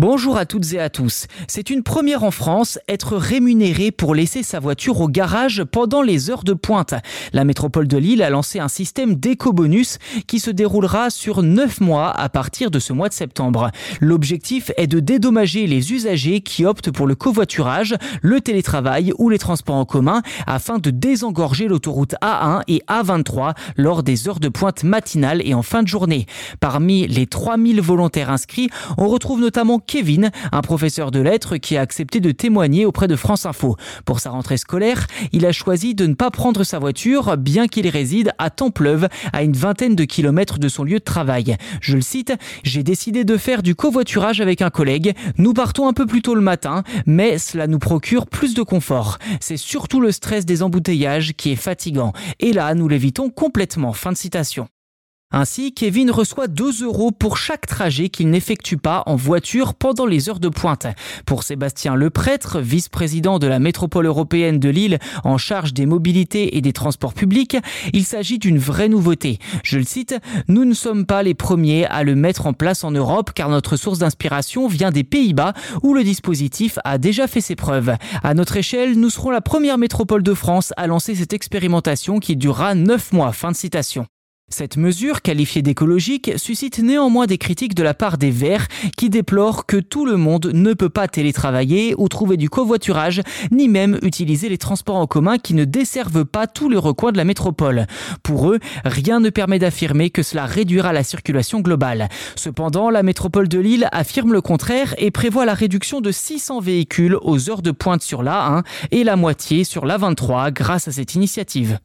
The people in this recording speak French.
Bonjour à toutes et à tous. C'est une première en France, être rémunéré pour laisser sa voiture au garage pendant les heures de pointe. La métropole de Lille a lancé un système d'éco-bonus qui se déroulera sur 9 mois à partir de ce mois de septembre. L'objectif est de dédommager les usagers qui optent pour le covoiturage, le télétravail ou les transports en commun afin de désengorger l'autoroute A1 et A23 lors des heures de pointe matinale et en fin de journée. Parmi les 3000 volontaires inscrits, on retrouve notamment Kevin, un professeur de lettres qui a accepté de témoigner auprès de France Info. Pour sa rentrée scolaire, il a choisi de ne pas prendre sa voiture, bien qu'il réside à Templeuve, à une vingtaine de kilomètres de son lieu de travail. Je le cite, j'ai décidé de faire du covoiturage avec un collègue. Nous partons un peu plus tôt le matin, mais cela nous procure plus de confort. C'est surtout le stress des embouteillages qui est fatigant. Et là, nous l'évitons complètement. Fin de citation. Ainsi, Kevin reçoit 2 euros pour chaque trajet qu'il n'effectue pas en voiture pendant les heures de pointe. Pour Sébastien Leprêtre, vice-président de la métropole européenne de Lille en charge des mobilités et des transports publics, il s'agit d'une vraie nouveauté. Je le cite, nous ne sommes pas les premiers à le mettre en place en Europe car notre source d'inspiration vient des Pays-Bas où le dispositif a déjà fait ses preuves. À notre échelle, nous serons la première métropole de France à lancer cette expérimentation qui durera 9 mois. Fin de citation. Cette mesure, qualifiée d'écologique, suscite néanmoins des critiques de la part des Verts qui déplorent que tout le monde ne peut pas télétravailler ou trouver du covoiturage, ni même utiliser les transports en commun qui ne desservent pas tous les recoins de la métropole. Pour eux, rien ne permet d'affirmer que cela réduira la circulation globale. Cependant, la métropole de Lille affirme le contraire et prévoit la réduction de 600 véhicules aux heures de pointe sur l'A1 et la moitié sur l'A23 grâce à cette initiative.